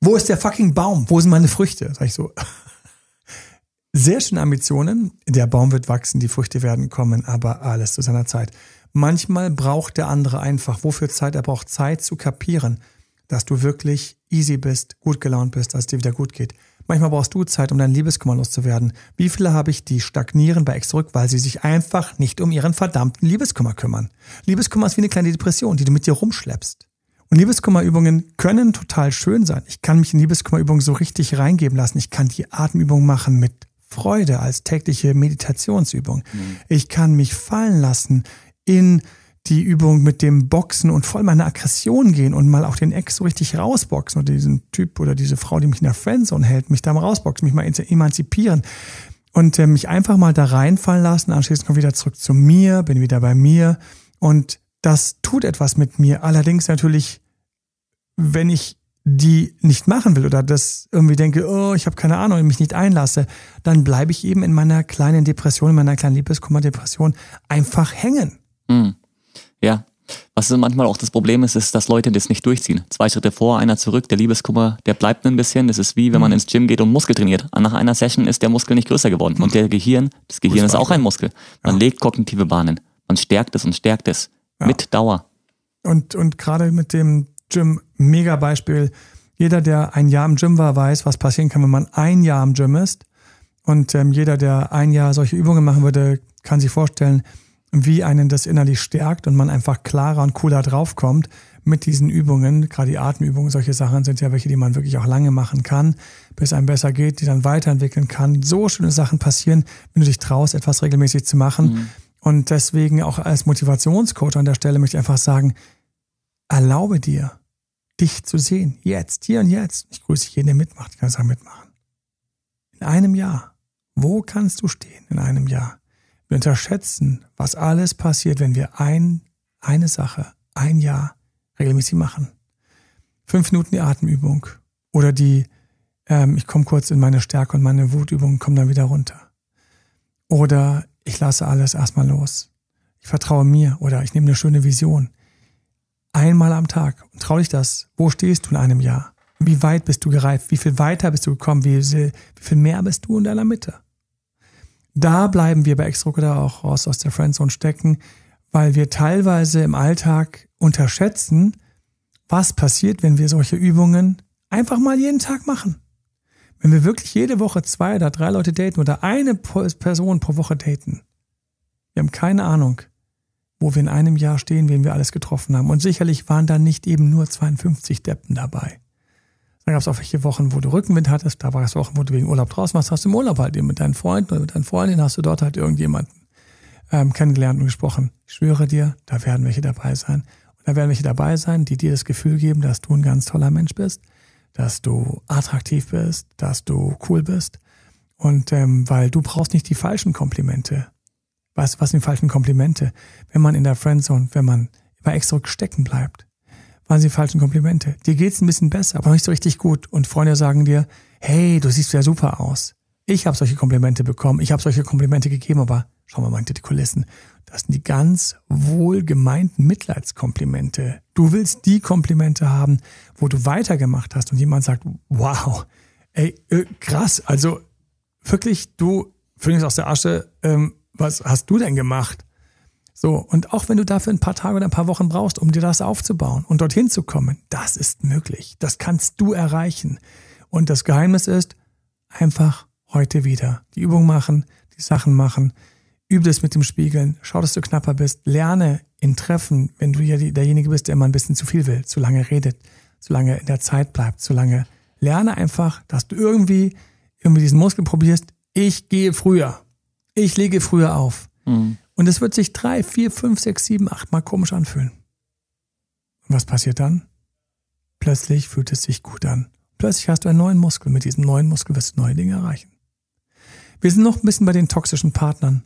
Wo ist der fucking Baum? Wo sind meine Früchte? Sag ich so. Sehr schöne Ambitionen. Der Baum wird wachsen, die Früchte werden kommen, aber alles zu seiner Zeit. Manchmal braucht der andere einfach, wofür Zeit? Er braucht Zeit zu kapieren, dass du wirklich easy bist, gut gelaunt bist, dass es dir wieder gut geht. Manchmal brauchst du Zeit, um dein Liebeskummer loszuwerden. Wie viele habe ich, die stagnieren bei Ex zurück, weil sie sich einfach nicht um ihren verdammten Liebeskummer kümmern? Liebeskummer ist wie eine kleine Depression, die du mit dir rumschleppst. Und Liebeskummerübungen können total schön sein. Ich kann mich in Liebeskummerübungen so richtig reingeben lassen. Ich kann die Atemübung machen mit Freude als tägliche Meditationsübung. Mhm. Ich kann mich fallen lassen in die Übung mit dem Boxen und voll meine Aggression gehen und mal auch den Ex so richtig rausboxen oder diesen Typ oder diese Frau, die mich in der Friendzone hält, mich da mal rausboxen, mich mal emanzipieren und äh, mich einfach mal da reinfallen lassen. Anschließend komme ich wieder zurück zu mir, bin wieder bei mir und das tut etwas mit mir. Allerdings natürlich, wenn ich die nicht machen will oder das irgendwie denke, oh, ich habe keine Ahnung mich nicht einlasse, dann bleibe ich eben in meiner kleinen Depression, in meiner kleinen Liebeskummer-Depression einfach hängen. Mhm. Ja. Was manchmal auch das Problem ist, ist, dass Leute das nicht durchziehen. Zwei Schritte vor, einer zurück, der Liebeskummer, der bleibt ein bisschen. Das ist wie, wenn man mhm. ins Gym geht und Muskel trainiert. Nach einer Session ist der Muskel nicht größer geworden. Und der Gehirn, das Gehirn ist auch ein Muskel. Man ja. legt kognitive Bahnen. Man stärkt es und stärkt es. Ja. Mit Dauer. Und, und gerade mit dem Gym, mega Beispiel. Jeder, der ein Jahr im Gym war, weiß, was passieren kann, wenn man ein Jahr im Gym ist. Und ähm, jeder, der ein Jahr solche Übungen machen würde, kann sich vorstellen, wie einen das innerlich stärkt und man einfach klarer und cooler draufkommt mit diesen Übungen. Gerade die Atemübungen, solche Sachen sind ja welche, die man wirklich auch lange machen kann, bis einem besser geht, die dann weiterentwickeln kann. So schöne Sachen passieren, wenn du dich traust, etwas regelmäßig zu machen. Mhm. Und deswegen auch als Motivationscoach an der Stelle möchte ich einfach sagen, erlaube dir, dich zu sehen. Jetzt, hier und jetzt. Ich grüße jeden, der mitmacht. Ich kann sagen, mitmachen. In einem Jahr. Wo kannst du stehen in einem Jahr? Wir unterschätzen, was alles passiert, wenn wir ein, eine Sache, ein Jahr regelmäßig machen. Fünf Minuten die Atemübung oder die, ähm, ich komme kurz in meine Stärke und meine Wutübung, komme dann wieder runter. Oder ich lasse alles erstmal los. Ich vertraue mir oder ich nehme eine schöne Vision. Einmal am Tag. Und trau dich das. Wo stehst du in einem Jahr? Wie weit bist du gereift? Wie viel weiter bist du gekommen? Wie, wie viel mehr bist du in deiner Mitte? Da bleiben wir bei Exdruck oder auch raus aus der Friendzone stecken, weil wir teilweise im Alltag unterschätzen, was passiert, wenn wir solche Übungen einfach mal jeden Tag machen. Wenn wir wirklich jede Woche zwei oder drei Leute daten oder eine Person pro Woche daten. Wir haben keine Ahnung, wo wir in einem Jahr stehen, wen wir alles getroffen haben. Und sicherlich waren da nicht eben nur 52 Deppen dabei. Dann gab es auch welche Wochen, wo du Rückenwind hattest. Da war es Wochen, wo du wegen Urlaub draußen warst. Hast du im Urlaub halt eben mit deinen Freunden oder mit deinen Freundinnen hast du dort halt irgendjemanden ähm, kennengelernt und gesprochen. Ich schwöre dir, da werden welche dabei sein. Und da werden welche dabei sein, die dir das Gefühl geben, dass du ein ganz toller Mensch bist, dass du attraktiv bist, dass du cool bist. Und ähm, weil du brauchst nicht die falschen Komplimente. Was, was sind die falschen Komplimente? Wenn man in der Friendzone, wenn man bei extra stecken bleibt, waren sie falschen Komplimente. Dir geht's ein bisschen besser, aber nicht so richtig gut. Und Freunde sagen dir, hey, du siehst ja super aus. Ich habe solche Komplimente bekommen, ich habe solche Komplimente gegeben, aber schau mal mal hinter die Kulissen. Das sind die ganz wohlgemeinten Mitleidskomplimente. Du willst die Komplimente haben, wo du weitergemacht hast und jemand sagt, wow, ey, äh, krass, also wirklich, du, Phönix aus der Asche, ähm, was hast du denn gemacht? So, und auch wenn du dafür ein paar Tage oder ein paar Wochen brauchst, um dir das aufzubauen und dorthin zu kommen, das ist möglich. Das kannst du erreichen. Und das Geheimnis ist, einfach heute wieder die Übung machen, die Sachen machen, übe das mit dem Spiegeln, schau, dass du knapper bist, lerne in Treffen, wenn du ja derjenige bist, der immer ein bisschen zu viel will, zu lange redet, zu lange in der Zeit bleibt, zu lange. Lerne einfach, dass du irgendwie, irgendwie diesen Muskel probierst. Ich gehe früher. Ich lege früher auf. Mhm. Und es wird sich drei, vier, fünf, sechs, sieben, acht Mal komisch anfühlen. Und was passiert dann? Plötzlich fühlt es sich gut an. Plötzlich hast du einen neuen Muskel. Mit diesem neuen Muskel wirst du neue Dinge erreichen. Wir sind noch ein bisschen bei den toxischen Partnern.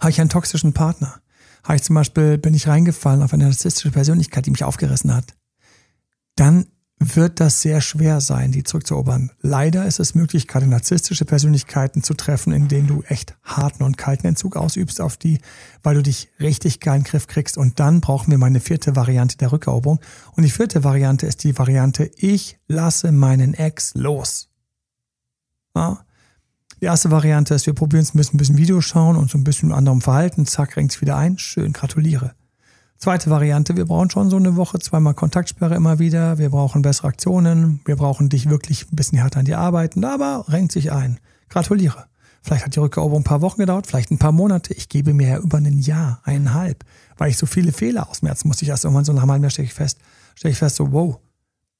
Habe ich einen toxischen Partner? Habe ich zum Beispiel, bin ich reingefallen auf eine narzisstische Persönlichkeit, die mich aufgerissen hat? Dann wird das sehr schwer sein, die zurückzuerobern. Leider ist es möglich, gerade narzisstische Persönlichkeiten zu treffen, in denen du echt harten und kalten Entzug ausübst auf die, weil du dich richtig geil Griff kriegst. Und dann brauchen wir meine vierte Variante der Rückeroberung. Und die vierte Variante ist die Variante, ich lasse meinen Ex los. Ja? Die erste Variante ist, wir probieren es ein bisschen, ein bisschen Video schauen und so ein bisschen anderem Verhalten. Zack, renkt es wieder ein. Schön, gratuliere. Zweite Variante, wir brauchen schon so eine Woche, zweimal Kontaktsperre immer wieder, wir brauchen bessere Aktionen, wir brauchen dich wirklich ein bisschen härter an dir arbeiten, aber renkt sich ein. Gratuliere. Vielleicht hat die Rückeroberung ein paar Wochen gedauert, vielleicht ein paar Monate. Ich gebe mir ja über ein Jahr, eineinhalb, weil ich so viele Fehler ausmerzen musste. Ich erst irgendwann so nach einem halben stelle ich fest, stelle ich fest, so, wow,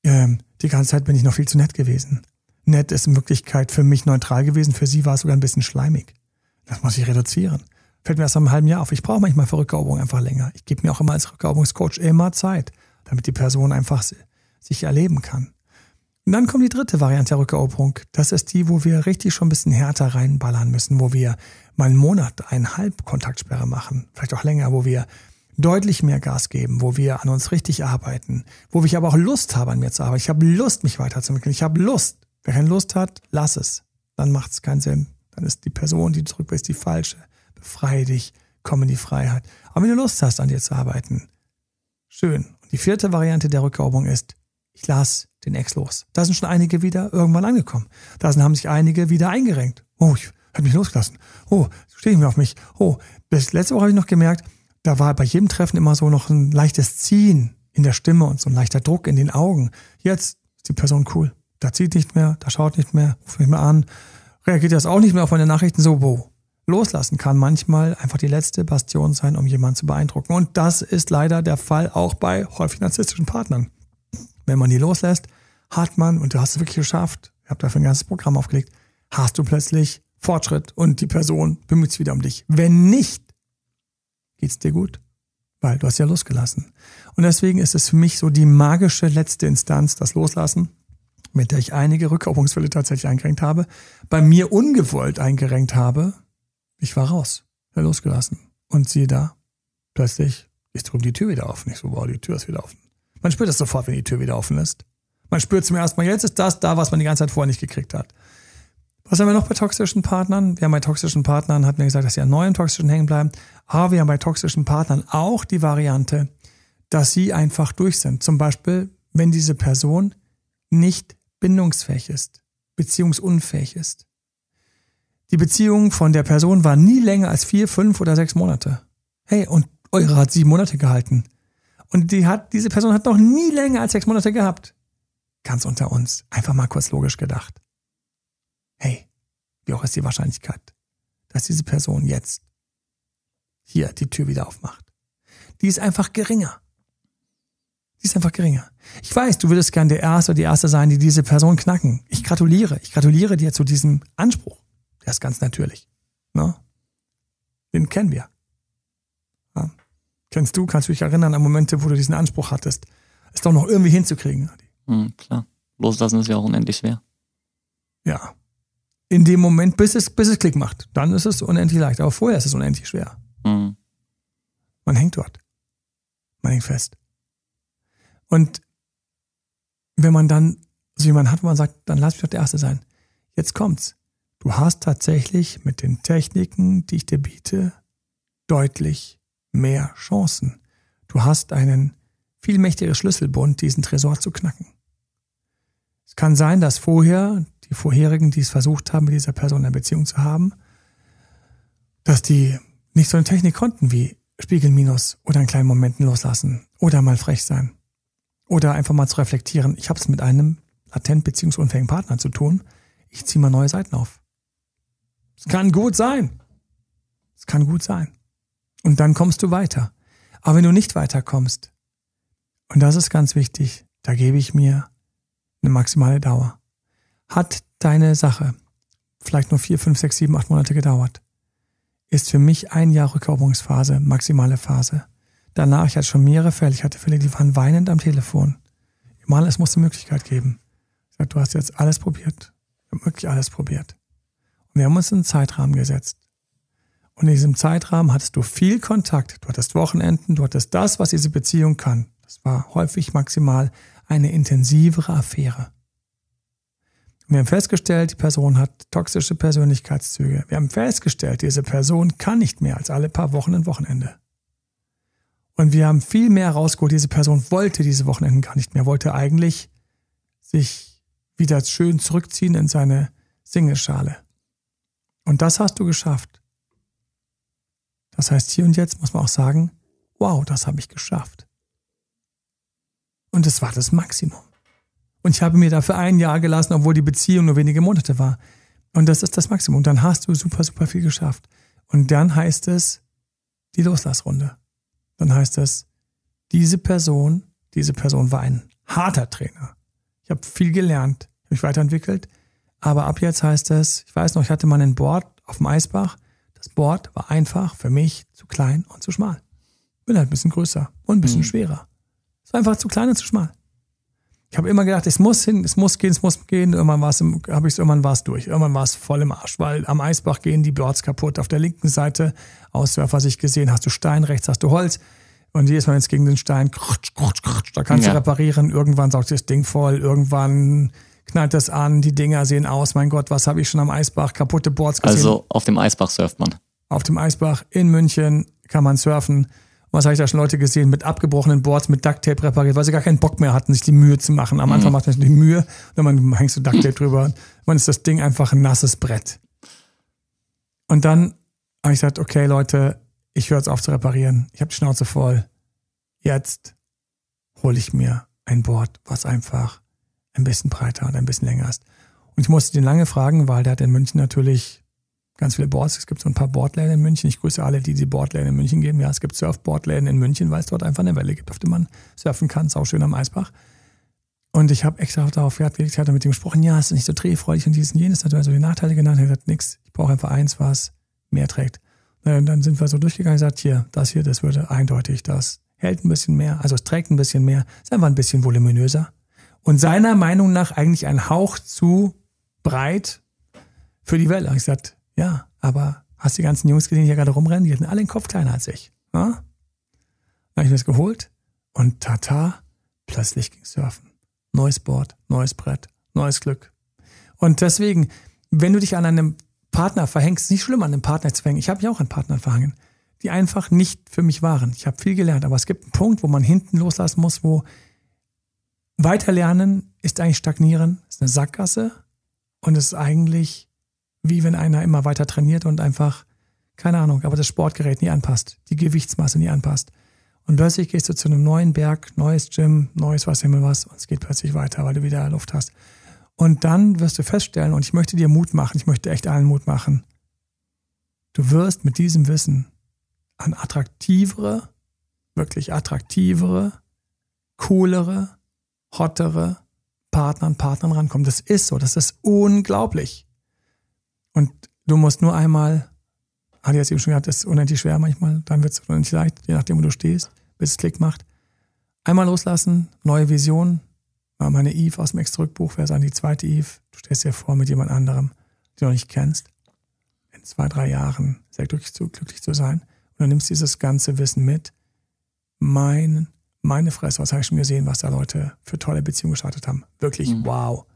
ähm, die ganze Zeit bin ich noch viel zu nett gewesen. Nett ist in Wirklichkeit für mich neutral gewesen, für sie war es sogar ein bisschen schleimig. Das muss ich reduzieren. Fällt mir erst im halben Jahr auf. Ich brauche manchmal für Rückeroberung einfach länger. Ich gebe mir auch immer als Rückeroberungscoach immer Zeit, damit die Person einfach sich erleben kann. Und dann kommt die dritte Variante der Rückeroberung. Das ist die, wo wir richtig schon ein bisschen härter reinballern müssen, wo wir mal einen Monat, eineinhalb Kontaktsperre machen, vielleicht auch länger, wo wir deutlich mehr Gas geben, wo wir an uns richtig arbeiten, wo ich aber auch Lust habe, an mir zu arbeiten. Ich habe Lust, mich weiterzuentwickeln. Ich habe Lust. Wer keine Lust hat, lass es. Dann macht es keinen Sinn. Dann ist die Person, die du ist die falsche. Befreie dich, komm in die Freiheit. Aber wenn du Lust hast, an dir zu arbeiten, schön. Und die vierte Variante der Rückeroberung ist, ich lasse den Ex los. Da sind schon einige wieder irgendwann angekommen. Da sind, haben sich einige wieder eingerenkt. Oh, ich habe mich losgelassen. Oh, stehe ich mir auf mich. Oh, bis letzte Woche habe ich noch gemerkt, da war bei jedem Treffen immer so noch ein leichtes Ziehen in der Stimme und so ein leichter Druck in den Augen. Jetzt ist die Person cool. Da zieht nicht mehr, da schaut nicht mehr, ruft nicht mehr an, reagiert das auch nicht mehr auf meine Nachrichten so, wo. Loslassen kann manchmal einfach die letzte Bastion sein, um jemanden zu beeindrucken. Und das ist leider der Fall auch bei häufig narzisstischen Partnern. Wenn man die loslässt, hat man, und du hast es wirklich geschafft, ich habe dafür ein ganzes Programm aufgelegt, hast du plötzlich Fortschritt und die Person bemüht sich wieder um dich. Wenn nicht, geht's dir gut, weil du hast ja losgelassen. Und deswegen ist es für mich so die magische letzte Instanz, das Loslassen, mit der ich einige Rückeroberungsfälle tatsächlich eingerenkt habe, bei mir ungewollt eingerenkt habe. Ich war raus, ja losgelassen. Und siehe da, plötzlich ist drüben die Tür wieder offen. Ich so, wow, die Tür ist wieder offen. Man spürt es sofort, wenn die Tür wieder offen ist. Man spürt zum ersten Mal, jetzt ist das da, was man die ganze Zeit vorher nicht gekriegt hat. Was haben wir noch bei toxischen Partnern? Wir haben bei toxischen Partnern, hatten wir gesagt, dass sie an neuen toxischen hängen bleiben. Aber wir haben bei toxischen Partnern auch die Variante, dass sie einfach durch sind. Zum Beispiel, wenn diese Person nicht bindungsfähig ist, beziehungsunfähig ist. Die Beziehung von der Person war nie länger als vier, fünf oder sechs Monate. Hey, und eure hat sieben Monate gehalten. Und die hat, diese Person hat noch nie länger als sechs Monate gehabt. Ganz unter uns. Einfach mal kurz logisch gedacht. Hey, wie hoch ist die Wahrscheinlichkeit, dass diese Person jetzt hier die Tür wieder aufmacht? Die ist einfach geringer. Die ist einfach geringer. Ich weiß, du würdest gern der Erste oder die Erste sein, die diese Person knacken. Ich gratuliere. Ich gratuliere dir zu diesem Anspruch. Der ist ganz natürlich. Ne? Den kennen wir. Ja. Kennst du, kannst du dich erinnern an Momente, wo du diesen Anspruch hattest, es doch noch irgendwie hinzukriegen. Mhm, klar. Loslassen ist ja auch unendlich schwer. Ja. In dem Moment, bis es, bis es Klick macht, dann ist es unendlich leicht. Aber vorher ist es unendlich schwer. Mhm. Man hängt dort. Man hängt fest. Und wenn man dann so jemanden hat, wo man sagt, dann lass mich doch der Erste sein. Jetzt kommt's. Du hast tatsächlich mit den Techniken, die ich dir biete, deutlich mehr Chancen. Du hast einen viel mächtigeren Schlüsselbund, diesen Tresor zu knacken. Es kann sein, dass vorher die vorherigen, die es versucht haben, mit dieser Person eine Beziehung zu haben, dass die nicht so eine Technik konnten wie Spiegeln minus oder in kleinen Momenten loslassen oder mal frech sein oder einfach mal zu reflektieren. Ich habe es mit einem latent beziehungsunfähigen Partner zu tun. Ich ziehe mal neue Seiten auf. Es kann gut sein. Es kann gut sein. Und dann kommst du weiter. Aber wenn du nicht weiterkommst, und das ist ganz wichtig, da gebe ich mir eine maximale Dauer. Hat deine Sache vielleicht nur vier, fünf, sechs, sieben, acht Monate gedauert, ist für mich ein Jahr Rückeroberungsphase, maximale Phase. Danach, ich hatte schon mehrere Fälle, ich hatte Fälle, die waren weinend am Telefon. Mal, es muss eine Möglichkeit geben. Ich sage, du hast jetzt alles probiert. Ich habe wirklich alles probiert. Wir haben uns einen Zeitrahmen gesetzt. Und in diesem Zeitrahmen hattest du viel Kontakt. Du hattest Wochenenden, du hattest das, was diese Beziehung kann. Das war häufig maximal eine intensivere Affäre. Wir haben festgestellt, die Person hat toxische Persönlichkeitszüge. Wir haben festgestellt, diese Person kann nicht mehr als alle paar Wochen ein Wochenende. Und wir haben viel mehr rausgeholt. Diese Person wollte diese Wochenenden gar nicht mehr, wollte eigentlich sich wieder schön zurückziehen in seine Singelschale. Und das hast du geschafft. Das heißt, hier und jetzt muss man auch sagen, wow, das habe ich geschafft. Und es war das Maximum. Und ich habe mir dafür ein Jahr gelassen, obwohl die Beziehung nur wenige Monate war. Und das ist das Maximum. Dann hast du super, super viel geschafft. Und dann heißt es die Loslassrunde. Dann heißt es, diese Person, diese Person war ein harter Trainer. Ich habe viel gelernt, habe mich weiterentwickelt. Aber ab jetzt heißt es, ich weiß noch, ich hatte mal ein Board auf dem Eisbach, Das Board war einfach für mich zu klein und zu schmal. Bin halt ein bisschen größer und ein bisschen mhm. schwerer. Es war einfach zu klein und zu schmal. Ich habe immer gedacht, es muss hin, es muss gehen, es muss gehen. Irgendwann war es, habe ich irgendwann war es durch. Irgendwann war es voll im Arsch, weil am Eisbach gehen die Boards kaputt. Auf der linken Seite, Auswerfer-Sicht gesehen, hast du Stein, rechts hast du Holz. Und jedes Mal, wenn es gegen den Stein, krutsch, krutsch, krutsch, da kannst ja. du reparieren. Irgendwann saugt das Ding voll. Irgendwann knallt das an. Die Dinger sehen aus. Mein Gott, was habe ich schon am Eisbach? Kaputte Boards gesehen. Also auf dem Eisbach surft man. Auf dem Eisbach in München kann man surfen. Was habe ich da schon Leute gesehen mit abgebrochenen Boards mit Ducktape repariert, weil sie gar keinen Bock mehr hatten, sich die Mühe zu machen. Am Anfang mhm. macht man sich die Mühe, und dann hängst du Ducktape drüber. Und dann ist das Ding einfach ein nasses Brett. Und dann habe ich gesagt, okay, Leute, ich höre jetzt auf zu reparieren. Ich habe die Schnauze voll Jetzt hole ich mir ein Board, was einfach ein bisschen breiter und ein bisschen länger ist. Und ich musste den lange fragen, weil der hat in München natürlich ganz viele Boards. Es gibt so ein paar Boardläden in München. Ich grüße alle, die die Boardläden in München geben. Ja, es gibt Surfboardläden in München, weil es dort einfach eine Welle gibt, auf der man surfen kann. Ist auch schön am Eisbach. Und ich habe extra darauf Wert gelegt, ich hatte mit ihm gesprochen, ja, ist nicht so drehfreudig und dies und jenes. Hat er also die Nachteile genannt. Er hat gesagt, nix, ich brauche einfach eins, was mehr trägt. Und dann sind wir so durchgegangen und gesagt, hier, das hier, das würde eindeutig das hält ein bisschen mehr, also es trägt ein bisschen mehr, ist einfach ein bisschen voluminöser. Und seiner Meinung nach eigentlich ein Hauch zu breit für die Welle. Und ich sagte, ja, aber hast die ganzen Jungs gesehen, die hier gerade rumrennen? Die hatten alle den Kopf kleiner als ich. Ja? Dann habe ich mir das geholt und tata, plötzlich ging surfen. Neues Board, neues Brett, neues Glück. Und deswegen, wenn du dich an einem Partner verhängst, nicht schlimm, an einem Partner zu verhängen. Ich habe mich auch an Partnern verhangen die einfach nicht für mich waren. Ich habe viel gelernt, aber es gibt einen Punkt, wo man hinten loslassen muss, wo weiterlernen ist eigentlich stagnieren, ist eine Sackgasse und es ist eigentlich wie wenn einer immer weiter trainiert und einfach, keine Ahnung, aber das Sportgerät nie anpasst, die Gewichtsmasse nie anpasst. Und plötzlich gehst du zu einem neuen Berg, neues Gym, neues was immer was und es geht plötzlich weiter, weil du wieder Luft hast. Und dann wirst du feststellen, und ich möchte dir Mut machen, ich möchte echt allen Mut machen, du wirst mit diesem Wissen an attraktivere, wirklich attraktivere, coolere, hottere Partner und Partnern rankommen. Das ist so, das ist unglaublich. Und du musst nur einmal, hatte ich jetzt eben schon gesagt, das ist unendlich schwer manchmal, dann wird es unendlich leicht, je nachdem, wo du stehst, bis es Klick macht. Einmal loslassen, neue Vision. Meine Eve aus dem Ex-Rückbuch wäre dann die zweite Eve. Du stehst dir vor mit jemand anderem, den du noch nicht kennst. In zwei, drei Jahren sehr glücklich zu, glücklich zu sein. Und du nimmst dieses ganze Wissen mit. Mein, meine Fresse, was habe ich schon gesehen, was da Leute für tolle Beziehungen gestartet haben. Wirklich, mhm. wow.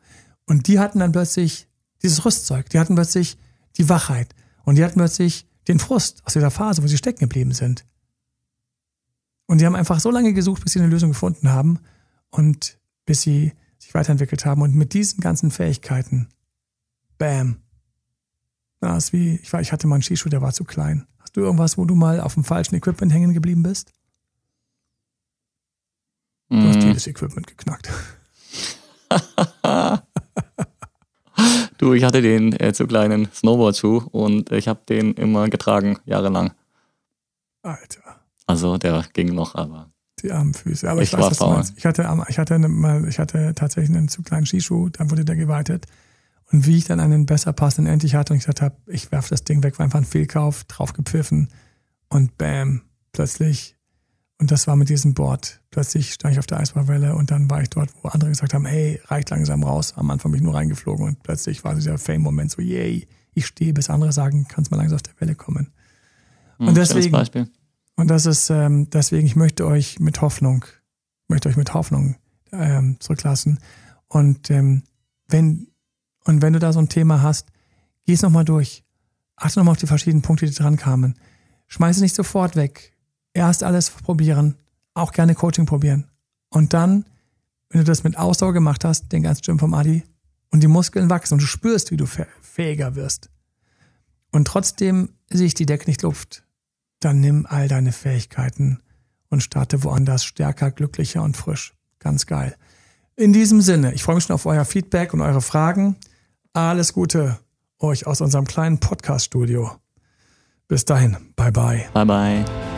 Und die hatten dann plötzlich dieses Rüstzeug, die hatten plötzlich die Wachheit und die hatten plötzlich den Frust aus dieser Phase, wo sie stecken geblieben sind. Und die haben einfach so lange gesucht, bis sie eine Lösung gefunden haben und bis sie sich weiterentwickelt haben. Und mit diesen ganzen Fähigkeiten, bam. Das ist wie, ich, war, ich hatte mal einen Skischuh, der war zu klein. Hast du irgendwas, wo du mal auf dem falschen Equipment hängen geblieben bist? Du mm. hast jedes Equipment geknackt. du, ich hatte den äh, zu kleinen Snowboard-Schuh und ich habe den immer getragen, jahrelang. Alter. Also der ging noch, aber. Die armen Füße. Aber ich, ich weiß, was faul. du meinst. Ich hatte, ich, hatte mal, ich hatte tatsächlich einen zu kleinen Skischuh, dann wurde der geweitet. Und wie ich dann einen besser passenden endlich hatte und ich gesagt habe, ich werfe das Ding weg, war einfach ein Fehlkauf, draufgepfiffen und bam, plötzlich, und das war mit diesem Board, plötzlich stand ich auf der Eisbahwelle und dann war ich dort, wo andere gesagt haben, hey, reicht langsam raus. Am Anfang bin ich nur reingeflogen und plötzlich war dieser Fame-Moment so, yay, ich stehe, bis andere sagen, kannst mal langsam auf der Welle kommen. Und hm, deswegen, und das ist, ähm, deswegen, ich möchte euch mit Hoffnung, möchte euch mit Hoffnung ähm, zurücklassen. Und ähm, wenn und wenn du da so ein Thema hast, geh es nochmal durch. Achte nochmal auf die verschiedenen Punkte, die dran kamen. Schmeiß es nicht sofort weg. Erst alles probieren. Auch gerne Coaching probieren. Und dann, wenn du das mit Ausdauer gemacht hast, den ganzen Gym vom Adi, und die Muskeln wachsen und du spürst, wie du fähiger wirst. Und trotzdem sich die Decke nicht luft, dann nimm all deine Fähigkeiten und starte woanders stärker, glücklicher und frisch. Ganz geil. In diesem Sinne, ich freue mich schon auf euer Feedback und eure Fragen. Alles Gute euch aus unserem kleinen Podcast-Studio. Bis dahin, bye bye. Bye bye.